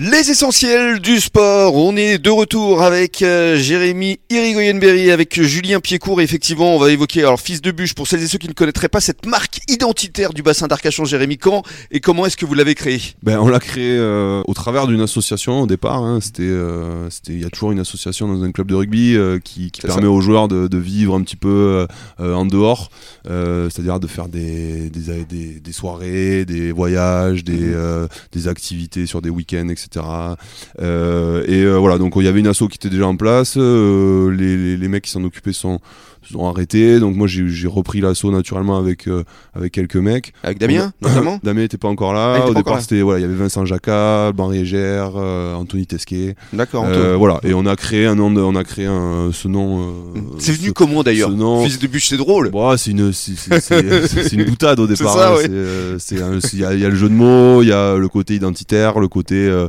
Les essentiels du sport. On est de retour avec euh, Jérémy Irigoyenberry, avec Julien Piécourt. Et effectivement, on va évoquer alors fils de bûche pour celles et ceux qui ne connaîtraient pas cette marque identitaire du bassin d'Arcachon. Jérémy, quand et comment est-ce que vous l'avez créé Ben, on l'a créé euh, au travers d'une association au départ. hein. C'était, euh, c'était, il y a toujours une association dans un club de rugby euh, qui, permet ça. aux joueurs de, de vivre un petit peu en dehors, euh, c'est-à-dire de faire des, des, des, des soirées, des voyages, des, Mhm. euh, des activités sur des week-ends, etc. Euh, et euh, voilà, donc il y avait une asso qui était déjà en place. euh, les, les, les mecs qui s'en occupaient sont, sont arrêtés. Donc moi j'ai, repris l'asso naturellement avec, avec quelques mecs. Avec Damien, notamment Damien n'était pas encore là. Ah, Au départ, c'était voilà, il y avait Vincent Jacquat, Henri Egère, euh, Anthony Tesquet. D'accord. Voilà, et on a créé un nom, de- on a créé un, ce nom. c'est venu ce- comment d'ailleurs nom- Fils de bûche, c'est drôle. Bon, c'est une, une boutade au départ. ouais. Euh, Il y, a- il y a le jeu de mots, il y a le côté identitaire, le côté, euh,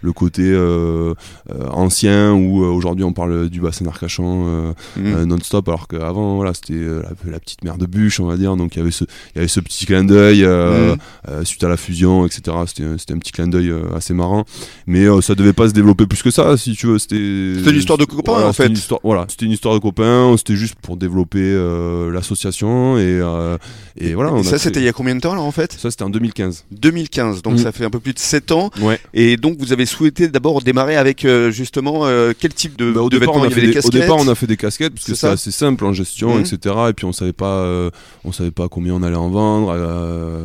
le côté euh, euh, ancien où euh, aujourd'hui on parle du bassin d'Arcachon Mhm. non-stop, alors qu'avant voilà c'était la, la petite mère de bûche, on va dire. Donc il y avait ce, il y avait ce petit clin d'œil Mhm. suite à la fusion, etc. C'était, un- petit clin d'œil assez marrant, mais ça devait pas se développer plus que ça, si tu veux. C'était, une histoire de copains, Voilà, en fait. Histoire, voilà, c'était une histoire de copains. C'était juste pour développer euh, l'association et euh, et voilà. on Et a ça, c'était il y a combien de temps là en fait? Ça c'était en 2015. 2015, donc Mhm. ça fait un peu plus de 7 ans. Ouais. Et donc vous avez souhaité d'abord démarrer avec euh, justement euh, quel type de, Bah, au, de départ, vêtements on a Il y fait avait des des, au casquettes? départ, on a fait des casquettes parce que C'est assez simple en gestion, Mhm. etc. Et puis on savait pas, euh, on savait pas combien on allait en vendre,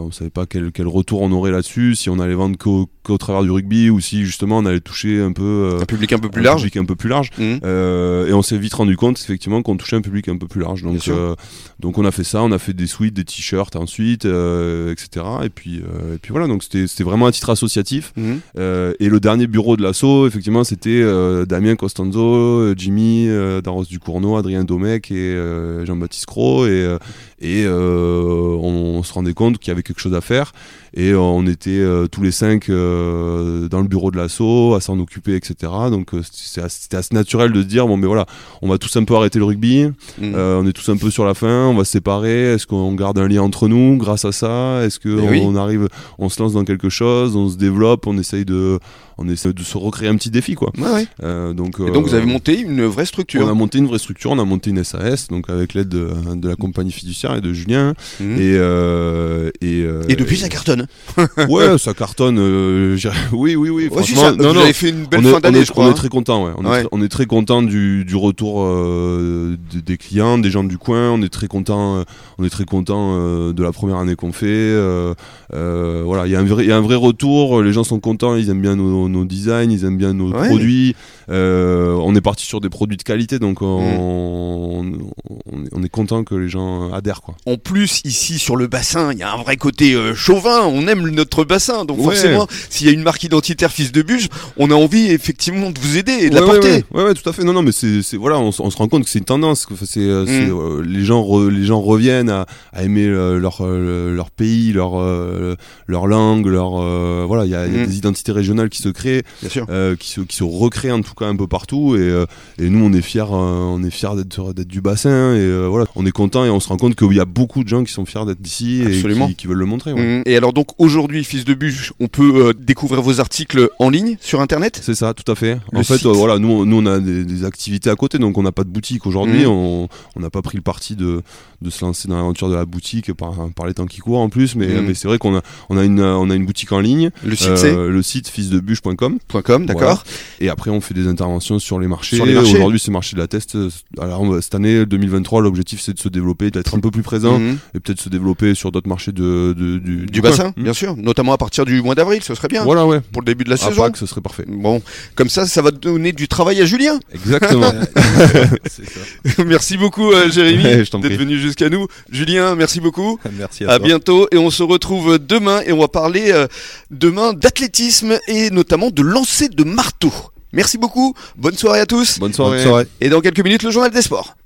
on savait pas quel, quel retour on aurait là-dessus, si on allait vendre qu'au qu'au travers du rugby ou si justement on allait toucher un peu euh, un public un peu plus un large. public un peu plus large. Mhm. Euh, et on s'est vite rendu compte effectivement qu'on touchait un public un peu plus large. Donc, euh, donc on a fait ça, on a fait des suites, des t-shirts ensuite, etc. Et puis, et puis voilà, donc c'était c'était vraiment un titre associatif. Mhm. Et le dernier bureau de l'assaut, effectivement, c'était Damien Costanzo, Jimmy Darros Ducournau, Adrien Domecq et Jean-Baptiste Cros. Et, euh, rendait compte qu'il y avait quelque chose à faire. Et euh, on était euh, tous les cinq euh, dans le bureau de l'assaut, à s'en occuper, etc. Donc c'était assez naturel de se dire bon, mais voilà, on va tous un peu arrêter le rugby. Euh, on est tous un peu sur la fin, on va se séparer. Est-ce qu'on garde un lien entre nous grâce à ça? Est-ce que Eh on, oui. on arrive, on se lance dans quelque chose, on se développe, on essaye de, on essaye de se recréer un petit défi, quoi. Ouais, ouais. Euh, donc, Et donc vous avez monté une vraie structure. on a monté une vraie structure, on a monté une SAS, donc avec l'aide de, de la compagnie fiduciaire et de Julien. Mhm. Et, euh, et, euh, Et depuis ça cartonne. ouais, ça cartonne. euh, oui, oui, oui. Ouais, franchement, ça- non, vous non, avez fait une belle on est, fin d'année, je crois. on est hein. très content, ouais. On, Ouais. est, très- on est très content du, du retour euh, de- des clients, des gens du coin. On est très content, euh, on est très content euh, de la première année qu'on fait. euh, euh, voilà, il y a un vrai, il y a un vrai retour. Les gens sont contents, ils aiment bien nos, nos designs, ils aiment bien nos Ouais. produits. Euh, on est parti sur des produits de qualité, donc on, Mm. on est content que les gens adhèrent, quoi. En plus, ici sur le bassin, il y a un vrai côté euh, chauvin. On aime notre bassin, donc Ouais. forcément, s'il y a une marque identitaire fils de bûche, on a envie effectivement de vous aider et de ouais, la porter. Ouais, ouais, tout à fait. Non, non, mais c'est, voilà, on, se rend compte que c'est une tendance. que C'est, euh, Mm. euh, les gens, re- les gens reviennent à, à aimer leur, leur pays, leur, leur langue, leur, euh, voilà, il y a, il y a Mm. des identités régionales qui se créent, qui se, qui se recréent en tout cas un peu partout. Et, et nous, on est fiers, on est fiers d'être, d'être du bassin. Et voilà, on est content et on se rend compte qu'il y a beaucoup de gens qui sont fiers d'être d'ici Absolument. et qui, qui veulent le montrer. ouais. Mhm. Et alors donc aujourd'hui, fils de bûche, on peut euh, découvrir vos articles en ligne sur internet? C'est ça, tout à fait. Le en fait, euh, voilà, nous, nous on a des, des activités à côté, donc on n'a pas de boutique aujourd'hui. Mhm. On n'a pas pris le parti de, de se lancer dans l'aventure de la boutique par, par les temps qui courent en plus, mais, mais c'est vrai qu'on a, on a, une, on a une boutique en ligne. Le site euh, c'est le site fils-de-bûche.com .com, d'accord. et après on fait des interventions sur les marchés. Marchés. Aujourd'hui c'est marché de la test. Alors cette année 2023 l'objectif c'est de se développer, d'être un peu plus présent et peut-être se développer sur d'autres marchés de, de- du, Du bassin, bien sûr, notamment à partir du mois d'avril, ce serait bien Voilà ouais. pour le début de la À saison. Pâques, ce serait parfait. Bon, comme ça, ça va donner du travail à Julien. Exactement. ça. merci beaucoup, euh, Jérémy, Ouais, je t'en d'être venu jusqu'à nous. Julien, merci beaucoup. Merci À bientôt et on se retrouve demain et on va parler euh, demain d'athlétisme et notamment de lancer de marteau. Merci beaucoup, bonne soirée à tous Bonne soirée. Bonne soirée. et dans quelques minutes le journal des sports.